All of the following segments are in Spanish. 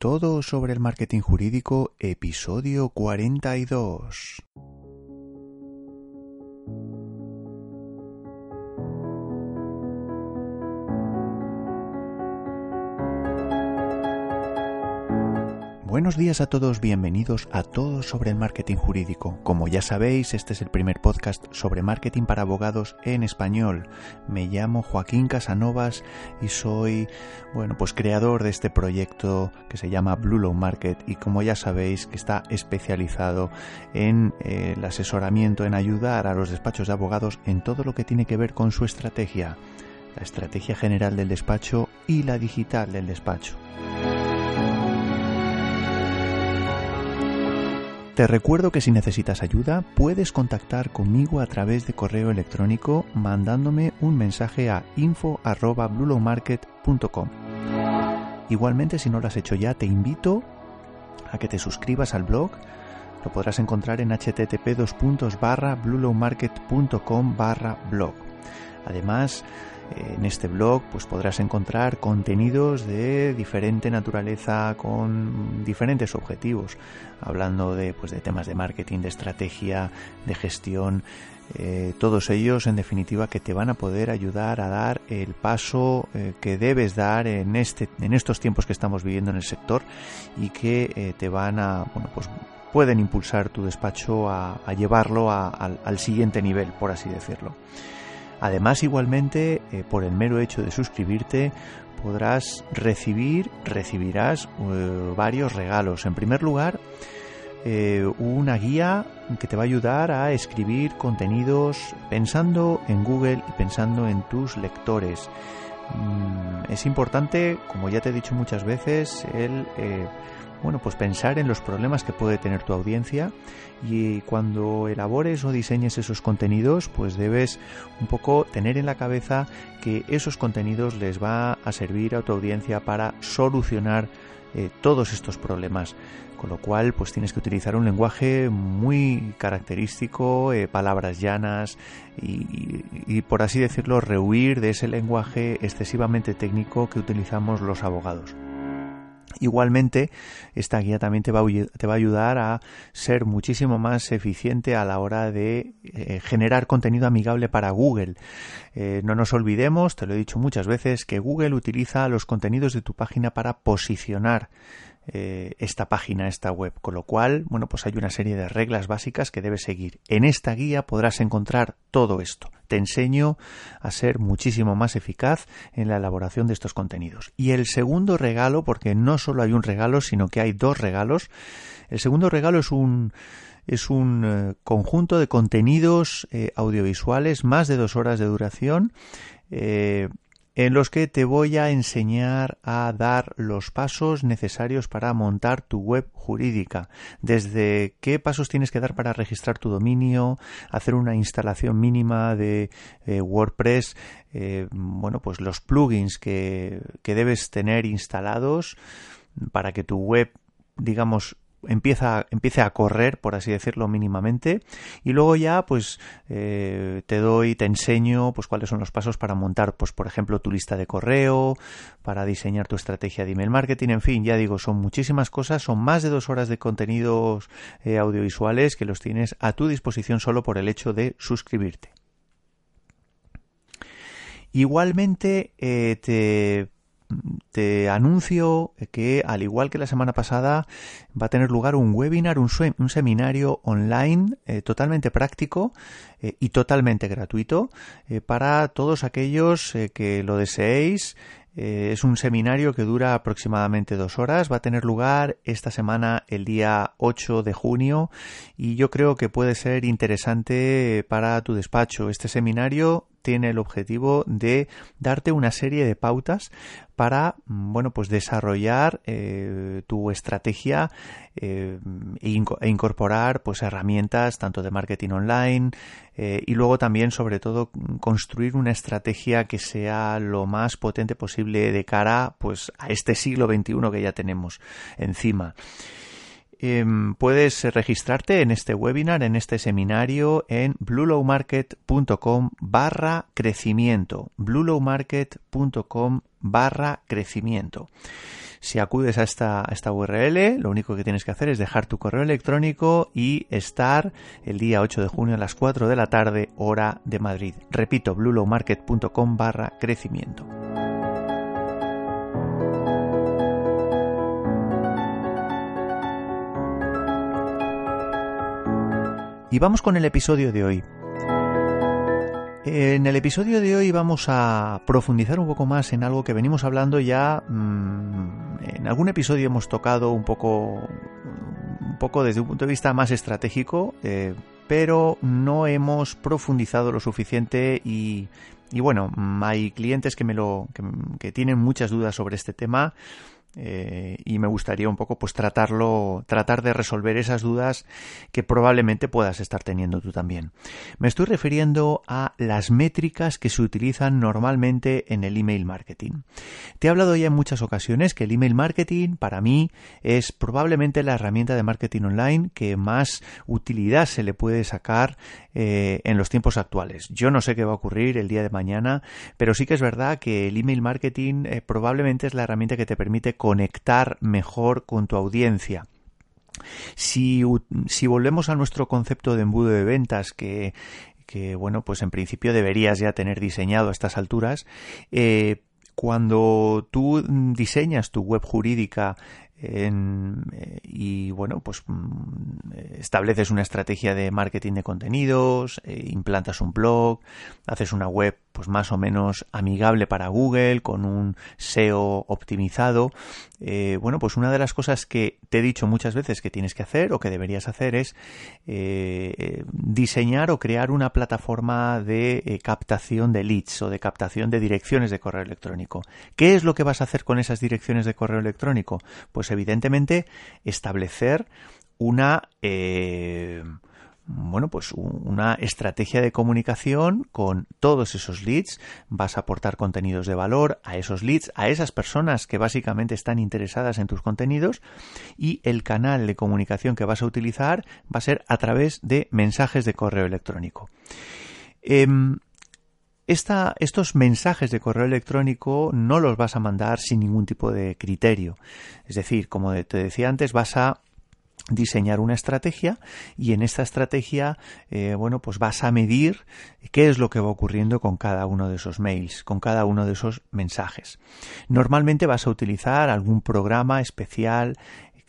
Todo sobre el marketing jurídico, episodio 42. Buenos días a todos, bienvenidos a Todo sobre el Marketing Jurídico. Como ya sabéis, este es el primer podcast sobre marketing para abogados en español. Me llamo Joaquín Casanovas y soy, bueno, pues creador de este proyecto que se llama Blue Low Market y como ya sabéis que está especializado en eh, el asesoramiento, en ayudar a los despachos de abogados en todo lo que tiene que ver con su estrategia, la estrategia general del despacho y la digital del despacho. Te recuerdo que si necesitas ayuda puedes contactar conmigo a través de correo electrónico mandándome un mensaje a info@bluelowmarket.com. Igualmente, si no lo has hecho ya, te invito a que te suscribas al blog. Lo podrás encontrar en http bluelowmarket.com blog. Además, en este blog pues podrás encontrar contenidos de diferente naturaleza con diferentes objetivos, hablando de, pues, de temas de marketing, de estrategia, de gestión, eh, todos ellos en definitiva que te van a poder ayudar a dar el paso eh, que debes dar en, este, en estos tiempos que estamos viviendo en el sector y que eh, te van a, bueno, pues pueden impulsar tu despacho a, llevarlo al siguiente nivel, por así decirlo. Además, igualmente, eh, por el mero hecho de suscribirte, podrás recibir, recibirás eh, varios regalos. En primer lugar, eh, una guía que te va a ayudar a escribir contenidos pensando en Google y pensando en tus lectores. Mm, es importante, como ya te he dicho muchas veces, el bueno, pues pensar en los problemas que puede tener tu audiencia y cuando elabores o diseñes esos contenidos, pues debes un poco tener en la cabeza que esos contenidos les va a servir a tu audiencia para solucionar eh, todos estos problemas. Con lo cual, pues tienes que utilizar un lenguaje muy característico, eh, palabras llanas y, y, por así decirlo, rehuir de ese lenguaje excesivamente técnico que utilizamos los abogados. Igualmente, esta guía también te va, a, ayudar a ser muchísimo más eficiente a la hora de eh, generar contenido amigable para Google. Eh, no nos olvidemos, te lo he dicho muchas veces, que Google utiliza los contenidos de tu página para posicionar eh, esta página, esta web. Con lo cual, bueno, pues hay una serie de reglas básicas que debes seguir. En esta guía podrás encontrar todo esto. Te enseño a ser muchísimo más eficaz en la elaboración de estos contenidos. Y el segundo regalo, porque no solo hay un regalo, sino que hay dos regalos. El segundo regalo es un es un eh, conjunto de contenidos eh, audiovisuales, más de dos horas de duración, en los que te voy a enseñar a dar los pasos necesarios para montar tu web jurídica. Desde qué pasos tienes que dar para registrar tu dominio, hacer una instalación mínima de eh, WordPress, eh, bueno, pues los plugins que, que debes tener instalados para que tu web digamos empieza, a correr, por así decirlo, mínimamente. Y luego ya, pues, eh, te doy, te enseño, pues, cuáles son los pasos para montar, pues, por ejemplo, tu lista de correo, para diseñar tu estrategia de email marketing, en fin, ya digo, son muchísimas cosas, son más de dos horas de contenidos eh, audiovisuales que los tienes a tu disposición solo por el hecho de suscribirte. Igualmente, eh, te te anuncio que, al igual que la semana pasada, va a tener lugar un webinar, un, seminario online eh, totalmente práctico eh, y totalmente gratuito eh, para todos aquellos que lo deseéis. es un seminario que dura aproximadamente dos horas. Va a tener lugar esta semana el día 8 de junio y yo creo que puede ser interesante para tu despacho. Este seminario tiene el objetivo de darte una serie de pautas para mm, bueno pues desarrollar eh, tu estrategia eh, e, e, incorporar pues herramientas tanto de marketing online eh, y luego también sobre todo construir una estrategia que sea lo más potente posible de cara pues a este siglo XXI que ya tenemos encima Em, puedes registrarte en este webinar, en este seminario en bluelowmarket.com barra crecimiento. bluelowmarket.com barra crecimiento. Si acudes a esta, esta URL, lo único que tienes que hacer es dejar tu correo electrónico y estar el día 8 de junio a las 4 de la tarde, hora de Madrid. Repito, bluelowmarket.com barra crecimiento. Y vamos con el episodio de hoy. En el episodio de hoy vamos a profundizar un poco más en algo que venimos hablando ya. Mm, en algún episodio hemos tocado un poco, un poco desde un punto de vista más estratégico, eh, pero no hemos profundizado lo suficiente y, bueno, hay clientes que me lo que tienen muchas dudas sobre este tema eh, y me gustaría un poco pues tratarlo, tratar de resolver esas dudas que probablemente puedas estar teniendo tú también. Me estoy refiriendo a las métricas que se utilizan normalmente en el email marketing. Te he hablado ya en muchas ocasiones que el email marketing para mí es probablemente la herramienta de marketing online que más utilidad se le puede sacar eh, en los tiempos actuales. Yo no sé qué va a ocurrir el día de mañana, pero sí que es verdad que el email marketing eh, probablemente es la herramienta que te permite conectar mejor con tu audiencia. Si, volvemos a nuestro concepto de embudo de ventas que, bueno, pues en principio deberías ya tener diseñado a estas alturas, eh, cuando tú diseñas tu web jurídica eh, y bueno, pues mm, estableces una estrategia de marketing de contenidos, eh, implantas un blog, haces una web pues más o menos amigable para Google, con un SEO optimizado. Eh, bueno, pues una de las cosas que te he dicho muchas veces que tienes que hacer o que deberías hacer es diseñar o crear una plataforma de captación de leads o de captación de direcciones de correo electrónico. ¿Qué es lo que vas a hacer con esas direcciones de correo electrónico? Pues evidentemente establecer una eh, bueno, pues una estrategia de comunicación con todos esos leads. Vas a aportar contenidos de valor a esos leads, a esas personas que básicamente están interesadas en tus contenidos y el canal de comunicación que vas a utilizar va a ser a través de mensajes de correo electrónico. Em, estos mensajes de correo electrónico no los vas a mandar sin ningún tipo de criterio. Es decir, como te decía antes, vas a diseñar una estrategia y en esta estrategia eh, bueno pues vas a medir qué es lo que va ocurriendo con cada uno de esos mails con cada uno de esos mensajes. Normalmente vas a utilizar algún programa especial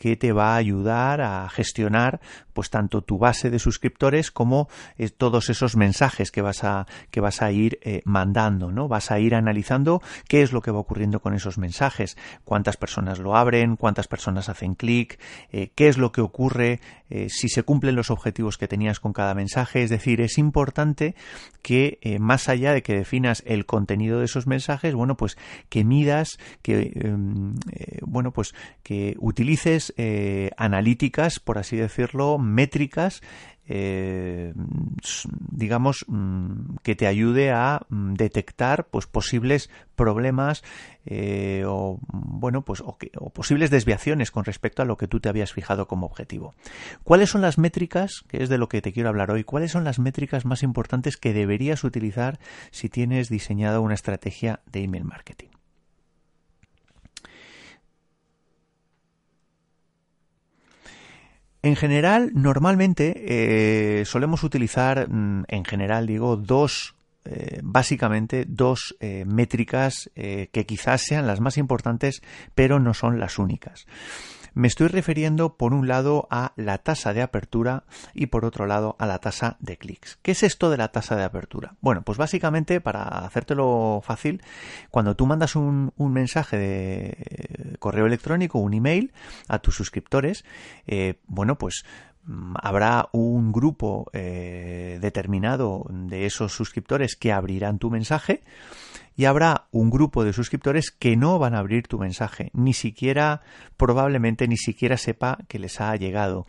que te va a ayudar a gestionar pues tanto tu base de suscriptores como eh, todos esos mensajes que vas a que vas a ir eh, mandando, ¿no? Vas a ir analizando qué es lo que va ocurriendo con esos mensajes, cuántas personas lo abren, cuántas personas hacen clic, eh, qué es lo que ocurre si se cumplen los objetivos que tenías con cada mensaje, es decir, es importante que más allá de que definas el contenido de esos mensajes, bueno, pues que midas, que em, bueno, pues que utilices eh, analíticas, por así decirlo, métricas, eh, digamos, mm, que te ayude a mm, detectar pues, posibles problemas eh, o, bueno, pues, o, posibles desviaciones con respecto a lo que tú te habías fijado como objetivo. ¿Cuáles son las métricas, que es de lo que te quiero hablar hoy, cuáles son las métricas más importantes que deberías utilizar si tienes diseñada una estrategia de email marketing? En general, normalmente eh, solemos utilizar, mm, en general digo, dos, eh, básicamente dos eh, métricas que quizás sean las más importantes, pero no son las únicas. Me estoy refiriendo por un lado a la tasa de apertura y por otro lado a la tasa de clics. ¿Qué es esto de la tasa de apertura? Bueno, pues básicamente para hacértelo fácil, cuando tú mandas un, mensaje de correo electrónico, un email a tus suscriptores, eh, bueno, pues mm, habrá un grupo eh, determinado de esos suscriptores que abrirán tu mensaje y habrá un grupo de suscriptores que no van a abrir tu mensaje, ni siquiera, probablemente ni siquiera sepa que les ha llegado.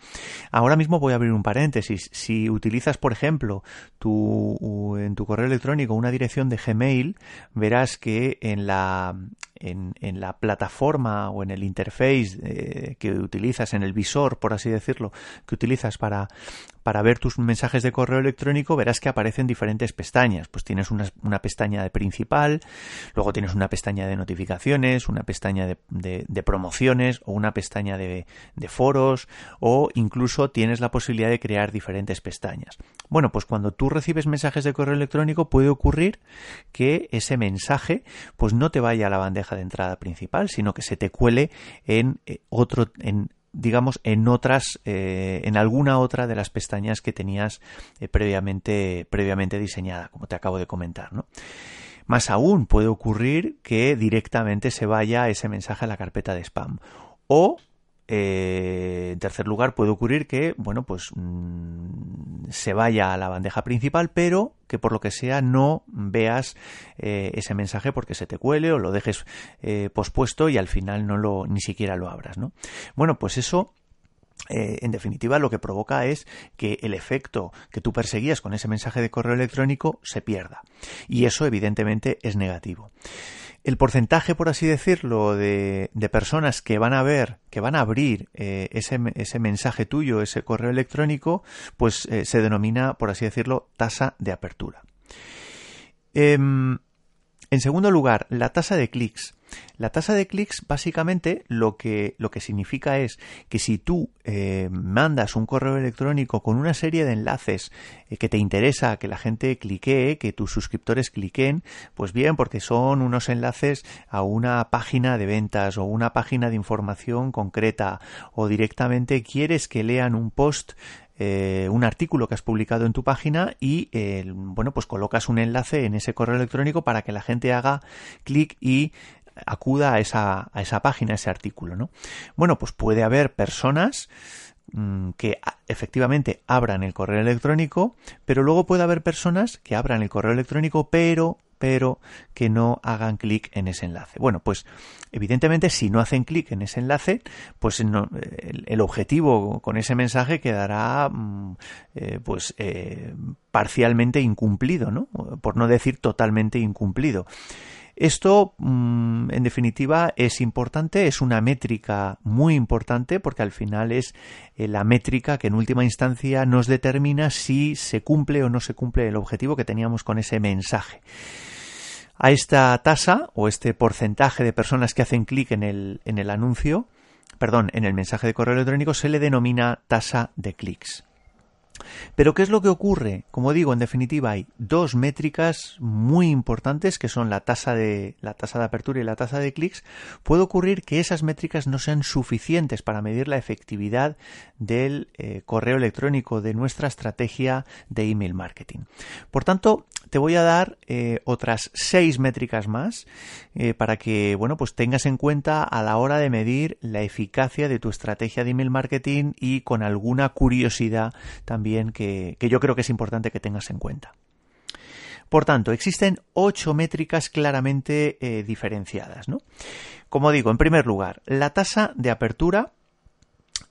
Ahora mismo voy a abrir un paréntesis. Si utilizas, por ejemplo, tu, en tu correo electrónico una dirección de Gmail, verás que en la, en, la plataforma o en el interface eh, que utilizas, en el visor, por así decirlo, que utilizas para, para ver tus mensajes de correo electrónico, verás que aparecen diferentes pestañas. Pues tienes una, una pestaña de principal, luego tienes una pestaña de notificaciones, una pestaña de promociones o una pestaña de, de foros o incluso tienes la posibilidad de crear diferentes pestañas. Bueno, pues cuando tú recibes mensajes de correo electrónico puede ocurrir que ese mensaje pues no te vaya a la bandeja de entrada principal, sino que se te cuele en eh, otro, en digamos en otras eh, en alguna otra de las pestañas que tenías eh, previamente previamente diseñada como te acabo de comentar ¿no? más aún puede ocurrir que directamente se vaya ese mensaje a la carpeta de spam o eh, en tercer lugar, puede ocurrir que, bueno, pues mmm, se vaya a la bandeja principal, pero que por lo que sea no veas eh, ese mensaje porque se te cuele o lo dejes eh, pospuesto y al final no lo ni siquiera lo abras, ¿no? Bueno, pues eso eh, en definitiva, lo que provoca es que el efecto que tú perseguías con ese mensaje de correo electrónico se pierda. Y eso, evidentemente, es negativo el porcentaje, por así decirlo, de, personas que van a ver, que van a abrir eh, ese, mensaje tuyo, ese correo electrónico, pues eh, se denomina, por así decirlo, tasa de apertura. Eh, en segundo lugar, la tasa de clics. La tasa de clics básicamente lo que, lo que significa es que si tú eh, mandas un correo electrónico con una serie de enlaces eh, que te interesa que la gente cliquee, que tus suscriptores cliquen, pues bien, porque son unos enlaces a una página de ventas o una página de información concreta o directamente quieres que lean un post eh, un artículo que has publicado en tu página y bueno pues colocas un enlace en ese correo electrónico para que la gente haga clic y acuda a esa, a esa página, a ese artículo, ¿no? Bueno, pues puede haber personas mm, que efectivamente abran el correo electrónico, pero luego puede haber personas que abran el correo electrónico, pero pero que no hagan clic en ese enlace. Bueno, pues evidentemente si no hacen clic en ese enlace, pues el, objetivo con ese mensaje quedará eh, pues eh, parcialmente incumplido, ¿no? Por no decir totalmente incumplido. Esto, en definitiva, es importante, es una métrica muy importante porque al final es eh, la métrica que en última instancia nos determina si se cumple o no se cumple el objetivo que teníamos con ese mensaje. A esta tasa o este porcentaje de personas que hacen clic en el, en el anuncio, perdón, en el mensaje de correo electrónico se le denomina tasa de clics. Pero ¿qué es lo que ocurre? Como digo, en definitiva hay dos métricas muy importantes que son la tasa de la tasa de apertura y la tasa de clics. Puede ocurrir que esas métricas no sean suficientes para medir la efectividad del eh, correo electrónico de nuestra estrategia de email marketing. Por tanto, te voy a dar eh, otras seis métricas más eh, para que bueno pues tengas en cuenta a la hora de medir la eficacia de tu estrategia de email marketing y con alguna curiosidad también que, yo creo que es importante que tengas en cuenta. Por tanto, existen ocho métricas claramente eh, diferenciadas. Como digo, en primer lugar, la tasa de apertura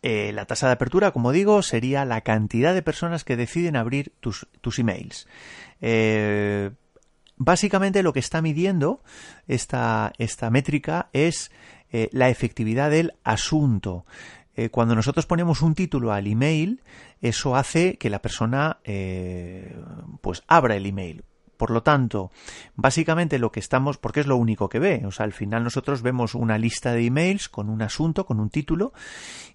eh, la tasa de apertura, como digo, sería la cantidad de personas que deciden abrir tus, tus emails. Eh, básicamente lo que está midiendo esta, esta métrica es la efectividad del asunto. Eh, cuando nosotros ponemos un título al email, eso hace que la persona eh, pues abra el email. Por lo tanto, básicamente lo que estamos, porque es lo único que ve, o sea, al final nosotros vemos una lista de emails con un asunto, con un título,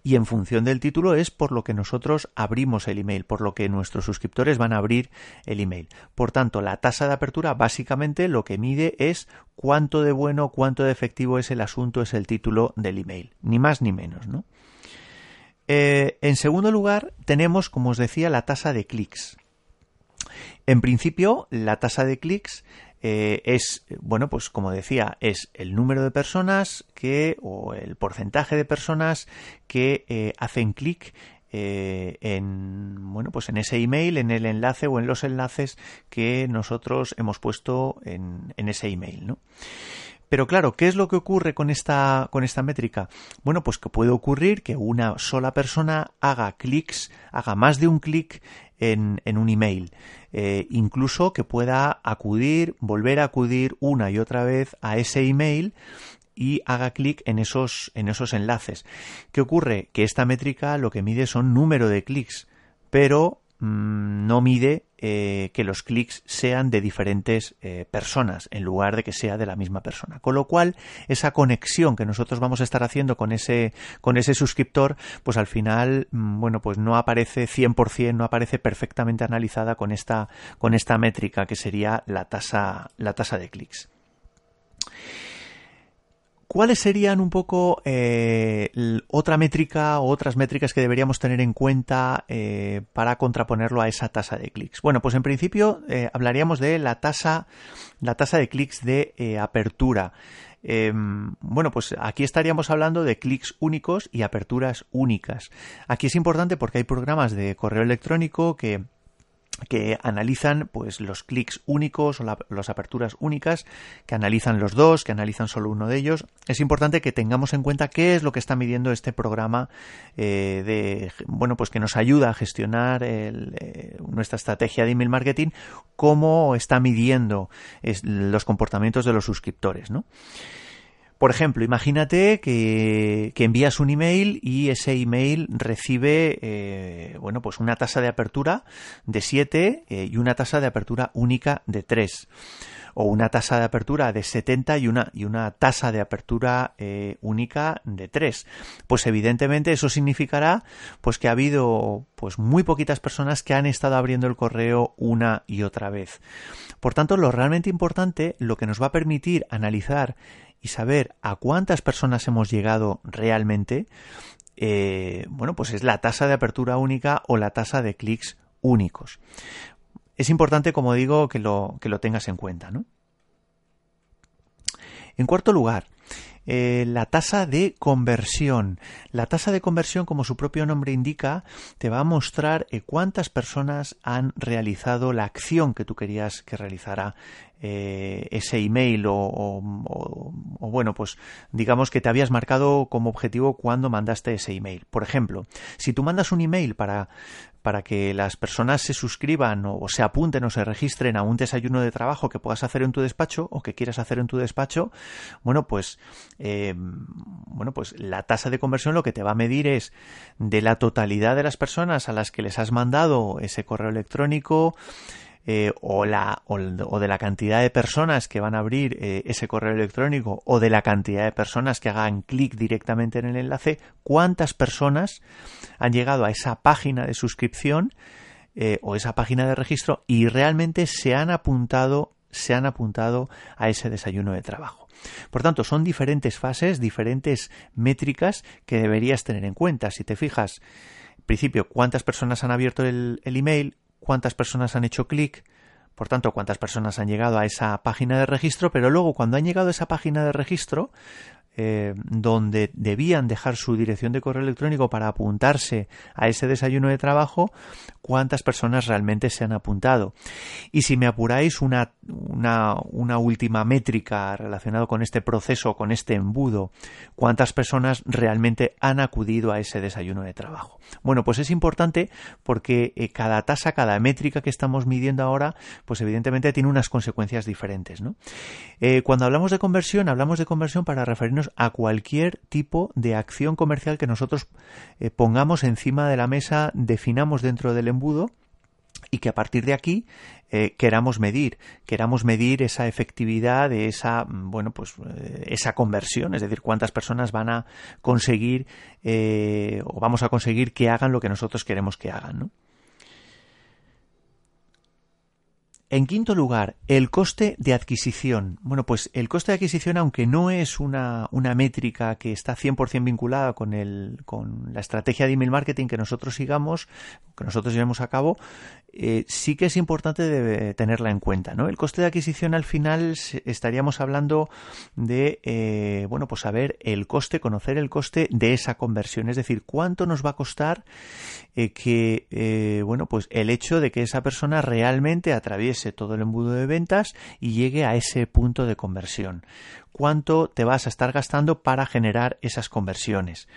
y en función del título es por lo que nosotros abrimos el email, por lo que nuestros suscriptores van a abrir el email. Por tanto, la tasa de apertura básicamente lo que mide es cuánto de bueno, cuánto de efectivo es el asunto, es el título del email, ni más ni menos, ¿no? Eh, en segundo lugar, tenemos, como os decía, la tasa de clics. En principio, la tasa de clics eh, es, bueno, pues como decía, es el número de personas que, o el porcentaje de personas que eh, hacen clic en bueno pues en ese email, en el enlace o en los enlaces que nosotros hemos puesto en, en ese email, ¿no? Pero claro, ¿qué es lo que ocurre con esta, con esta métrica? Bueno, pues que puede ocurrir que una sola persona haga clics, haga más de un clic en, en, un email. Eh, incluso que pueda acudir, volver a acudir una y otra vez a ese email y haga clic en esos, en esos enlaces. ¿Qué ocurre? Que esta métrica lo que mide son número de clics, pero Mm, no mide eh, que los clics sean de diferentes eh, personas en lugar de que sea de la misma persona. Con lo cual, esa conexión que nosotros vamos a estar haciendo con ese, con ese suscriptor, pues al final, mm, bueno, pues no aparece 100%, no aparece perfectamente analizada con esta, con esta métrica que sería la tasa, la tasa de clics. ¿Cuáles serían un poco eh, otra métrica o otras métricas que deberíamos tener en cuenta eh, para contraponerlo a esa tasa de clics? Bueno, pues en principio eh, hablaríamos de la tasa, la tasa de clics de apertura. Em, bueno, pues aquí estaríamos hablando de clics únicos y aperturas únicas. Aquí es importante porque hay programas de correo electrónico que que analizan pues los clics únicos o las aperturas únicas, que analizan los dos, que analizan solo uno de ellos. Es importante que tengamos en cuenta qué es lo que está midiendo este programa eh, de bueno pues que nos ayuda a gestionar eh, nuestra estrategia de email marketing, cómo está midiendo los comportamientos de los suscriptores, ¿no? Por ejemplo, imagínate que, envías un email y ese email recibe, eh, bueno, pues una tasa de apertura de 7 eh, y una tasa de apertura única de 3 o una tasa de apertura de 70 y una, y una tasa de apertura eh, única de 3. Pues evidentemente eso significará pues que ha habido pues muy poquitas personas que han estado abriendo el correo una y otra vez. Por tanto, lo realmente importante, lo que nos va a permitir analizar y saber a cuántas personas hemos llegado realmente, eh, bueno, pues es la tasa de apertura única o la tasa de clics únicos. Es importante, como digo, que lo, que lo tengas en cuenta, ¿no? En cuarto lugar, eh, la tasa de conversión. La tasa de conversión, como su propio nombre indica, te va a mostrar eh, cuántas personas han realizado la acción que tú querías que realizara eh, ese email o, bueno, pues digamos que te habías marcado como objetivo cuando mandaste ese email. Por ejemplo, si tú mandas un email para, para que las personas se suscriban o, se apunten o se registren a un desayuno de trabajo que puedas hacer en tu despacho o que quieras hacer en tu despacho, bueno, pues eh, bueno, pues la tasa de conversión lo que te va a medir es de la totalidad de las personas a las que les has mandado ese correo electrónico, eh, o, de la cantidad de personas que van a abrir eh, ese correo electrónico o de la cantidad de personas que hagan clic directamente en el enlace, cuántas personas han llegado a esa página de suscripción eh, o esa página de registro y realmente se han apuntado se han apuntado a ese desayuno de trabajo. Por tanto, son diferentes fases, diferentes métricas que deberías tener en cuenta. Si te fijas, en principio, cuántas personas han abierto el email, cuántas personas han hecho clic, por tanto, cuántas personas han llegado a esa página de registro, pero luego cuando han llegado a esa página de registro, eh, donde debían dejar su dirección de correo electrónico para apuntarse a ese desayuno de trabajo, cuántas personas realmente se han apuntado. Y si me apuráis una, una, última métrica relacionada con este proceso, con este embudo, cuántas personas realmente han acudido a ese desayuno de trabajo. Bueno, pues es importante porque eh, cada tasa, cada métrica que estamos midiendo ahora, pues evidentemente tiene unas consecuencias diferentes. ¿no? Eh, cuando hablamos de conversión, hablamos de conversión para referirnos a cualquier tipo de acción comercial que nosotros eh, pongamos encima de la mesa, definamos dentro del embudo y que a partir de aquí eh, queramos medir, queramos medir esa efectividad de esa, mm, bueno, pues eh, esa conversión, es decir, cuántas personas van a conseguir o vamos a conseguir que hagan lo que nosotros queremos que hagan, ¿no? En quinto lugar, el coste de adquisición. Bueno, pues el coste de adquisición, aunque no es una, una métrica que está 100% vinculada con, el, con la estrategia de email marketing que nosotros sigamos, que nosotros llevemos a cabo, eh, sí que es importante tenerla en cuenta. ¿no? El coste de adquisición al final estaríamos hablando de, eh, bueno, pues saber el coste, conocer el coste de esa conversión, es decir, cuánto nos va a costar eh, que, bueno, pues el hecho de que esa persona realmente atraviese todo el embudo de ventas y llegue a ese punto de conversión. ¿Cuánto te vas a estar gastando para generar esas conversiones?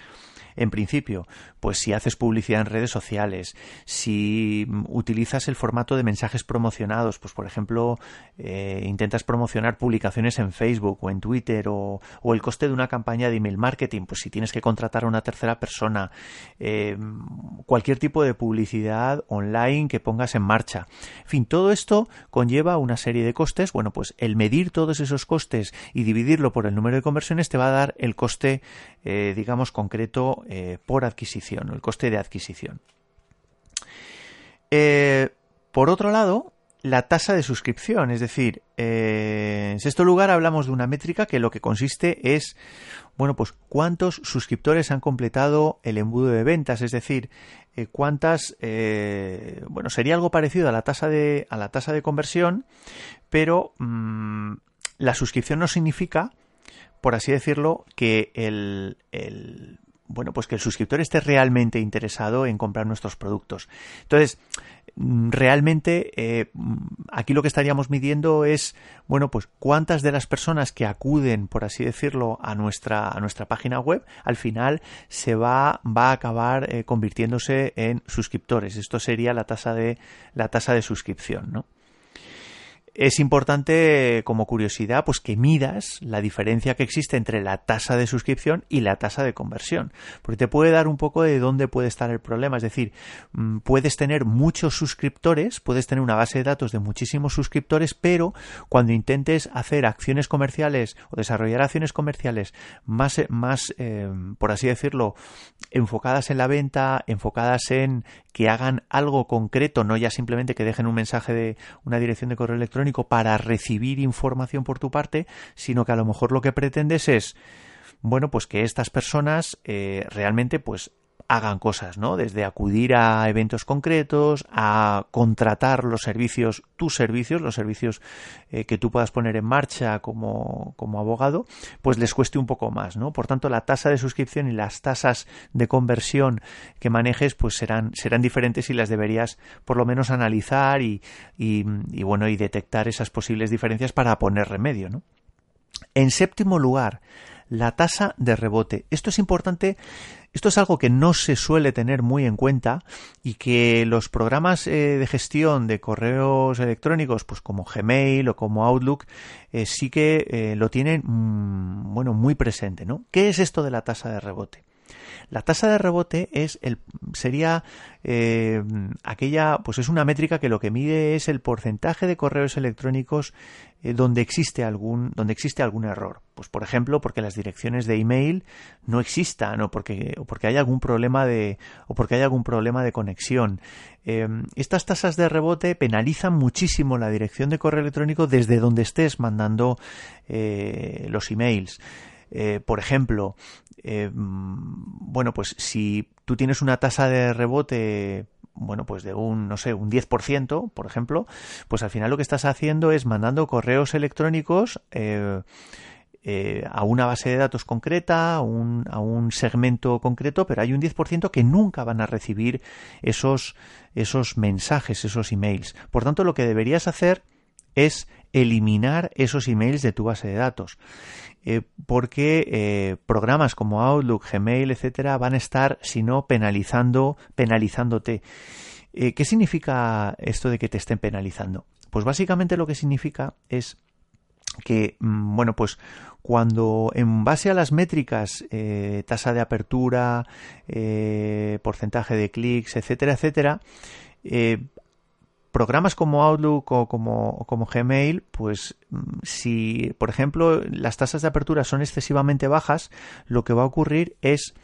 En principio, pues si haces publicidad en redes sociales, si utilizas el formato de mensajes promocionados, pues por ejemplo, eh, intentas promocionar publicaciones en Facebook o en Twitter o, el coste de una campaña de email marketing, pues si tienes que contratar a una tercera persona, eh, cualquier tipo de publicidad online que pongas en marcha. En fin, todo esto conlleva una serie de costes. Bueno, pues el medir todos esos costes y dividirlo por el número de conversiones te va a dar el coste, eh, digamos, concreto por adquisición el coste de adquisición. Eh, por otro lado, la tasa de suscripción, es decir, eh, en sexto lugar hablamos de una métrica que lo que consiste es, bueno, pues cuántos suscriptores han completado el embudo de ventas, es decir, eh, cuántas, bueno, sería algo parecido a la tasa de, a la tasa de conversión, pero mm, la suscripción no significa, por así decirlo, que el bueno, pues que el suscriptor esté realmente interesado en comprar nuestros productos. Entonces, mm, realmente eh, mm, aquí lo que estaríamos midiendo es, bueno, pues cuántas de las personas que acuden, por así decirlo, a nuestra, a nuestra página web, al final se va, va a acabar eh, convirtiéndose en suscriptores. Esto sería la tasa de, la tasa de suscripción, ¿no? Es importante como curiosidad pues que midas la diferencia que existe entre la tasa de suscripción y la tasa de conversión. Porque te puede dar un poco de dónde puede estar el problema. Es decir mm, puedes tener muchos suscriptores puedes tener una base de datos de muchísimos suscriptores pero cuando intentes hacer acciones comerciales o desarrollar acciones comerciales más más eh, por así decirlo enfocadas en la venta enfocadas en que hagan algo concreto no ya simplemente que dejen un mensaje de una dirección de correo electrónico para recibir información por tu parte, sino que a lo mejor lo que pretendes es bueno, pues que estas personas eh, realmente pues hagan cosas, ¿no? Desde acudir a eventos concretos, a contratar los servicios, tus servicios, los servicios eh, que tú puedas poner en marcha como, como, abogado, pues les cueste un poco más, ¿no? Por tanto, la tasa de suscripción y las tasas de conversión que manejes, pues serán, serán diferentes y las deberías por lo menos analizar y, y, y bueno, y detectar esas posibles diferencias para poner remedio, ¿no? En séptimo lugar, la tasa de rebote. Esto es importante, esto es algo que no se suele tener muy en cuenta y que los programas eh, de gestión de correos electrónicos, pues como Gmail o como Outlook, eh, sí que eh, lo tienen, mm, bueno, muy presente, ¿no? ¿Qué es esto de la tasa de rebote? La tasa de rebote es el, sería eh, aquella, pues es una métrica que lo que mide es el porcentaje de correos electrónicos eh, donde existe algún, donde existe algún error. Pues por ejemplo, porque las direcciones de email no existan o porque, o porque hay algún problema de, o porque hay algún problema de conexión. Eh, estas tasas de rebote penalizan muchísimo la dirección de correo electrónico desde donde estés mandando los emails. Eh, por ejemplo, eh, bueno, pues si tú tienes una tasa de rebote bueno, pues de un, no sé, un 10%, por ejemplo, pues al final lo que estás haciendo es mandando correos electrónicos eh, a una base de datos concreta, a un, a un segmento concreto, pero hay un 10% que nunca van a recibir esos, esos mensajes, esos emails. Por tanto, lo que deberías hacer es eliminar esos emails de tu base de datos. Eh, porque eh, programas como Outlook, Gmail, etcétera, van a estar, si no, penalizando, penalizándote. Eh, ¿Qué significa esto de que te estén penalizando? Pues básicamente lo que significa es que, mm, bueno, pues cuando en base a las métricas, tasa de apertura, porcentaje de clics, etcétera, etcétera, programas como Outlook o como, Gmail, pues mm, si, por ejemplo, las tasas de apertura son excesivamente bajas, lo que va a ocurrir es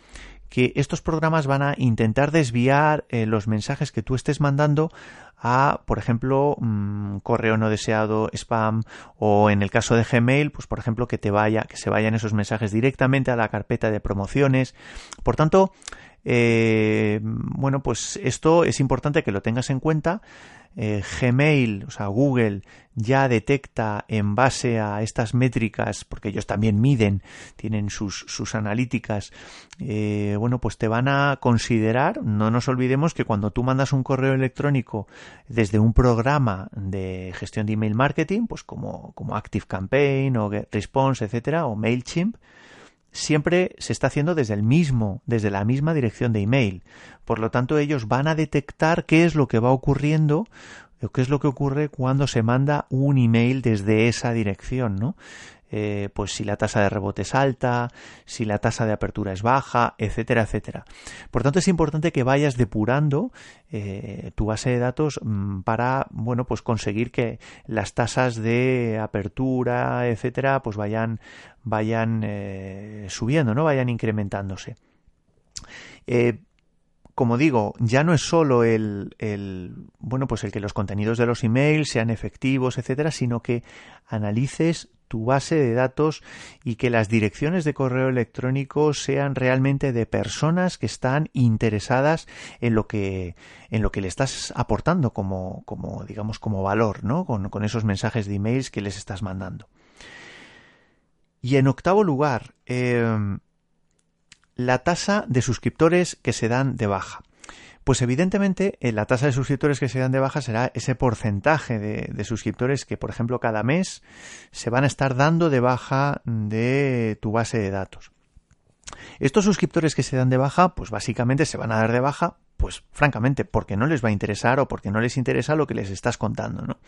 que estos programas van a intentar desviar eh, los mensajes que tú estés mandando a, por ejemplo, mm, correo no deseado, spam o en el caso de Gmail, pues por ejemplo que te vaya, que se vayan esos mensajes directamente a la carpeta de promociones. Por tanto, Eh, bueno, pues esto es importante que lo tengas en cuenta. Eh, Gmail, o sea, Google ya detecta en base a estas métricas, porque ellos también miden, tienen sus, sus analíticas, eh, bueno, pues te van a considerar, no nos olvidemos que cuando tú mandas un correo electrónico desde un programa de gestión de email marketing, pues como, como ActiveCampaign o Response, etcétera, o MailChimp, siempre se está haciendo desde el mismo, desde la misma dirección de email. Por lo tanto, ellos van a detectar qué es lo que va ocurriendo qué es lo que ocurre cuando se manda un email desde esa dirección, ¿no? Eh, pues si la tasa de rebote es alta, si la tasa de apertura es baja, etcétera, etcétera. Por tanto, es importante que vayas depurando eh, tu base de datos mm, para, bueno, pues conseguir que las tasas de apertura, etcétera, pues vayan, vayan eh, subiendo, ¿no? Vayan incrementándose como digo, ya no es solo el, el, bueno, pues el que los contenidos de los emails sean efectivos, etcétera, sino que analices tu base de datos y que las direcciones de correo electrónico sean realmente de personas que están interesadas en lo que en lo que le estás aportando como, como digamos como valor, ¿no? Con, con esos mensajes de emails que les estás mandando. Y en octavo lugar, eh, la tasa de suscriptores que se dan de baja. Pues evidentemente eh, la tasa de suscriptores que se dan de baja será ese porcentaje de, suscriptores que, por ejemplo, cada mes se van a estar dando de baja de tu base de datos. Estos suscriptores que se dan de baja, pues básicamente se van a dar de baja, pues francamente, porque no les va a interesar o porque no les interesa lo que les estás contando, ¿no?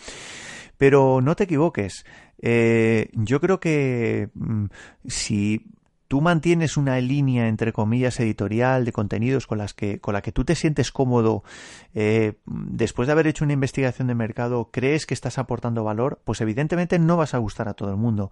Pero no te equivoques. Eh, yo creo que mm, si tú mantienes una línea entre comillas editorial de contenidos con las que con la que tú te sientes cómodo eh, después de haber hecho una investigación de mercado crees que estás aportando valor pues evidentemente no vas a gustar a todo el mundo.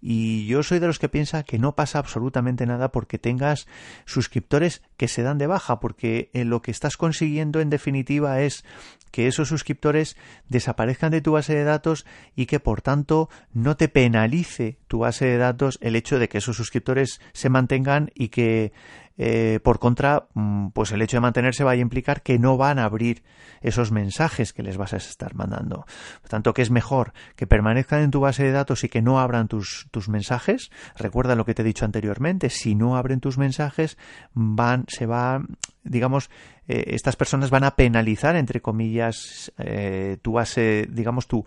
Y yo soy de los que piensa que no pasa absolutamente nada porque tengas suscriptores que se dan de baja porque eh, lo que estás consiguiendo en definitiva es que esos suscriptores desaparezcan de tu base de datos y que por tanto no te penalice tu base de datos el hecho de que esos suscriptores se mantengan y que eh, por contra, mm, pues el hecho de mantenerse va a implicar que no van a abrir esos mensajes que les vas a estar mandando. Por tanto, que es mejor que permanezcan en tu base de datos y que no abran tus, tus mensajes. Recuerda lo que te he dicho anteriormente. Si no abren tus mensajes, van, se va, digamos, eh, estas personas van a penalizar, entre comillas, eh, tu base, digamos, tu,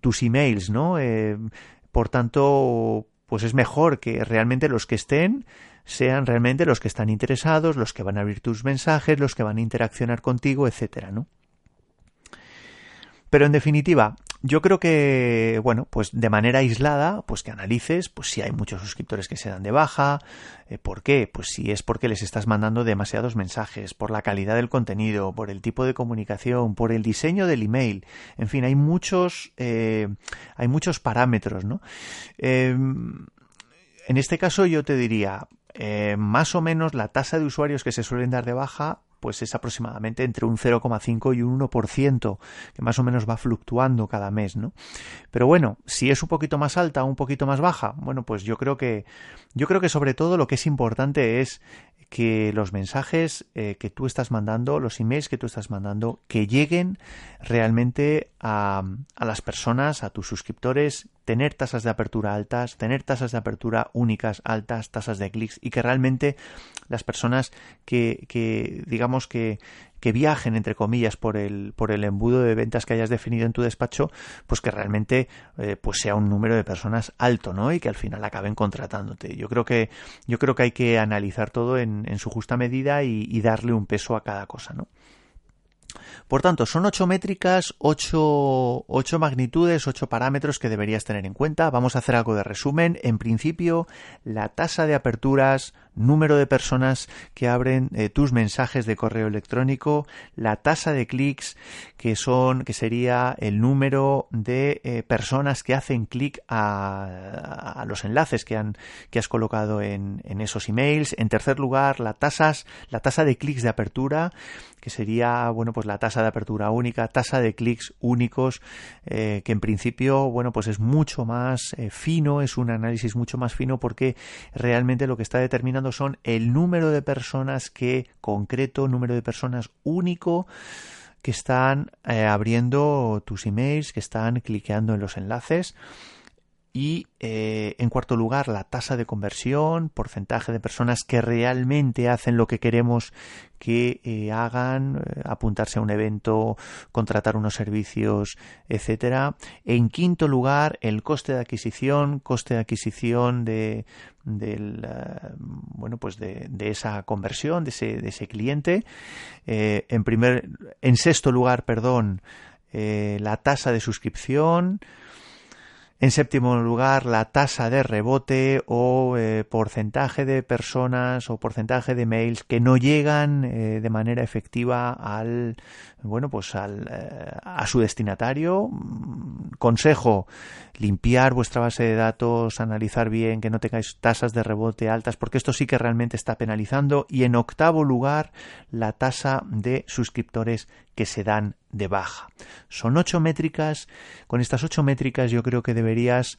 tus emails, ¿no? por tanto, pues es mejor que realmente los que estén sean realmente los que están interesados, los que van a abrir tus mensajes, los que van a interaccionar contigo, etcétera, ¿no? Pero en definitiva, yo creo que, bueno, pues de manera aislada, pues que analices, pues si hay muchos suscriptores que se dan de baja, eh, ¿por qué? Pues si es porque les estás mandando demasiados mensajes, por la calidad del contenido, por el tipo de comunicación, por el diseño del email, en fin, hay muchos, eh, hay muchos parámetros, ¿no? Eh, en este caso yo te diría, eh, más o menos la tasa de usuarios que se suelen dar de baja pues es aproximadamente entre un 0,5 y un 1%, que más o menos va fluctuando cada mes, ¿no? Pero bueno, si es un poquito más alta o un poquito más baja, bueno, pues yo creo que yo creo que sobre todo lo que es importante es que los mensajes eh, que tú estás mandando, los emails que tú estás mandando, que lleguen realmente a, a, las personas, a tus suscriptores, tener tasas de apertura altas, tener tasas de apertura únicas altas, tasas de clics y que realmente las personas que, que digamos que, que viajen, entre comillas, por el, por el embudo de ventas que hayas definido en tu despacho, pues que realmente eh, pues sea un número de personas alto, ¿no? Y que al final acaben contratándote. Yo creo que, yo creo que hay que analizar todo en, en su justa medida y, y darle un peso a cada cosa, ¿no? Por tanto, son ocho métricas, ocho, ocho, magnitudes, ocho parámetros que deberías tener en cuenta. Vamos a hacer algo de resumen. En principio, la tasa de aperturas, número de personas que abren eh, tus mensajes de correo electrónico, la tasa de clics, que son, que sería el número de eh, personas que hacen clic a, los enlaces que han, que has colocado en, en esos emails. En tercer lugar, la tasas, la tasa de clics de apertura, que sería, bueno, pues la tasa de apertura única, tasa de clics únicos, eh, que en principio, bueno, pues es mucho más fino, es un análisis mucho más fino porque realmente lo que está determinando son el número de personas que, concreto, número de personas único, que están eh, abriendo tus emails, que están cliqueando en los enlaces. Y eh, en cuarto lugar, la tasa de conversión, porcentaje de personas que realmente hacen lo que queremos que eh, hagan, eh, apuntarse a un evento, contratar unos servicios, etcétera. En quinto lugar, el coste de adquisición, coste de adquisición de del bueno pues de, esa conversión de ese, de ese cliente en primer en sexto lugar perdón la tasa de suscripción en séptimo lugar, la tasa de rebote o eh, porcentaje de personas o porcentaje de mails que no llegan eh, de manera efectiva al bueno pues al, eh, a su destinatario. Mm, consejo: limpiar vuestra base de datos, analizar bien que no tengáis tasas de rebote altas, porque esto sí que realmente está penalizando. Y en octavo lugar, la tasa de suscriptores que se dan de baja. Son ocho métricas. Con estas ocho métricas yo creo que deberías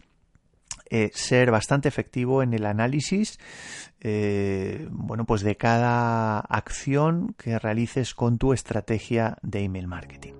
eh, ser bastante efectivo en el análisis eh, bueno pues de cada acción que realices con tu estrategia de email marketing.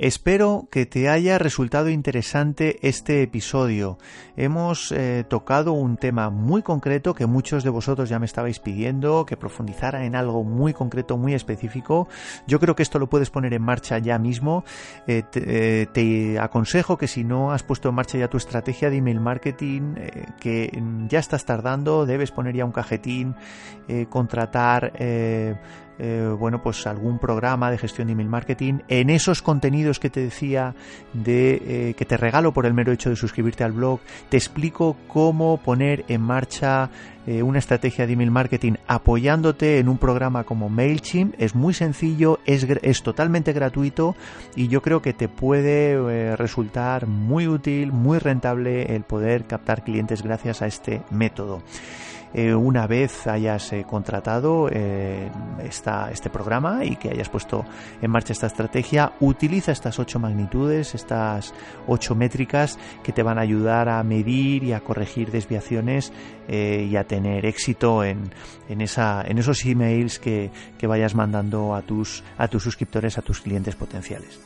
Espero que te haya resultado interesante este episodio. Hemos eh, tocado un tema muy concreto que muchos de vosotros ya me estabais pidiendo, que profundizara en algo muy concreto, muy específico. Yo creo que esto lo puedes poner en marcha ya mismo. Eh, eh, te, aconsejo que si no has puesto en marcha ya tu estrategia de email marketing, que ya estás tardando, debes poner ya un cajetín, contratar eh, bueno, pues algún programa de gestión de email marketing. En esos contenidos que te decía de eh, que te regalo por el mero hecho de suscribirte al blog, te explico cómo poner en marcha eh, una estrategia de email marketing apoyándote en un programa como MailChimp. Es muy sencillo, es, es totalmente gratuito y yo creo que te puede resultar muy útil, muy rentable el poder captar clientes gracias a este método. Eh, una vez hayas eh, contratado eh, este programa y que hayas puesto en marcha esta estrategia, utiliza estas ocho magnitudes, estas ocho métricas que te van a ayudar a medir y a corregir desviaciones y a tener éxito en, en, esa, en esos emails que, que vayas mandando a tus, a tus suscriptores, a tus clientes potenciales.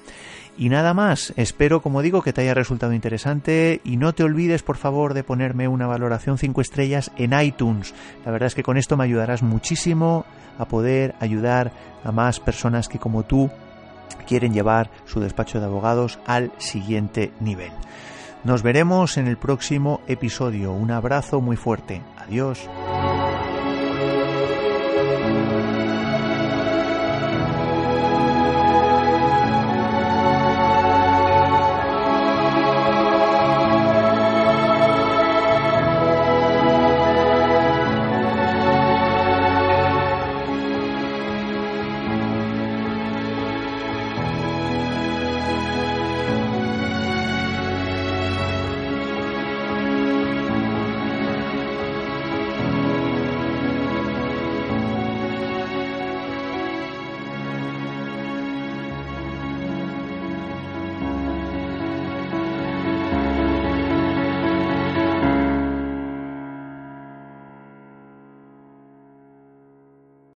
Y nada más, espero como digo que te haya resultado interesante y no te olvides por favor de ponerme una valoración 5 estrellas en iTunes. La verdad es que con esto me ayudarás muchísimo a poder ayudar a más personas que como tú quieren llevar su despacho de abogados al siguiente nivel. Nos veremos en el próximo episodio. Un abrazo muy fuerte. Adiós.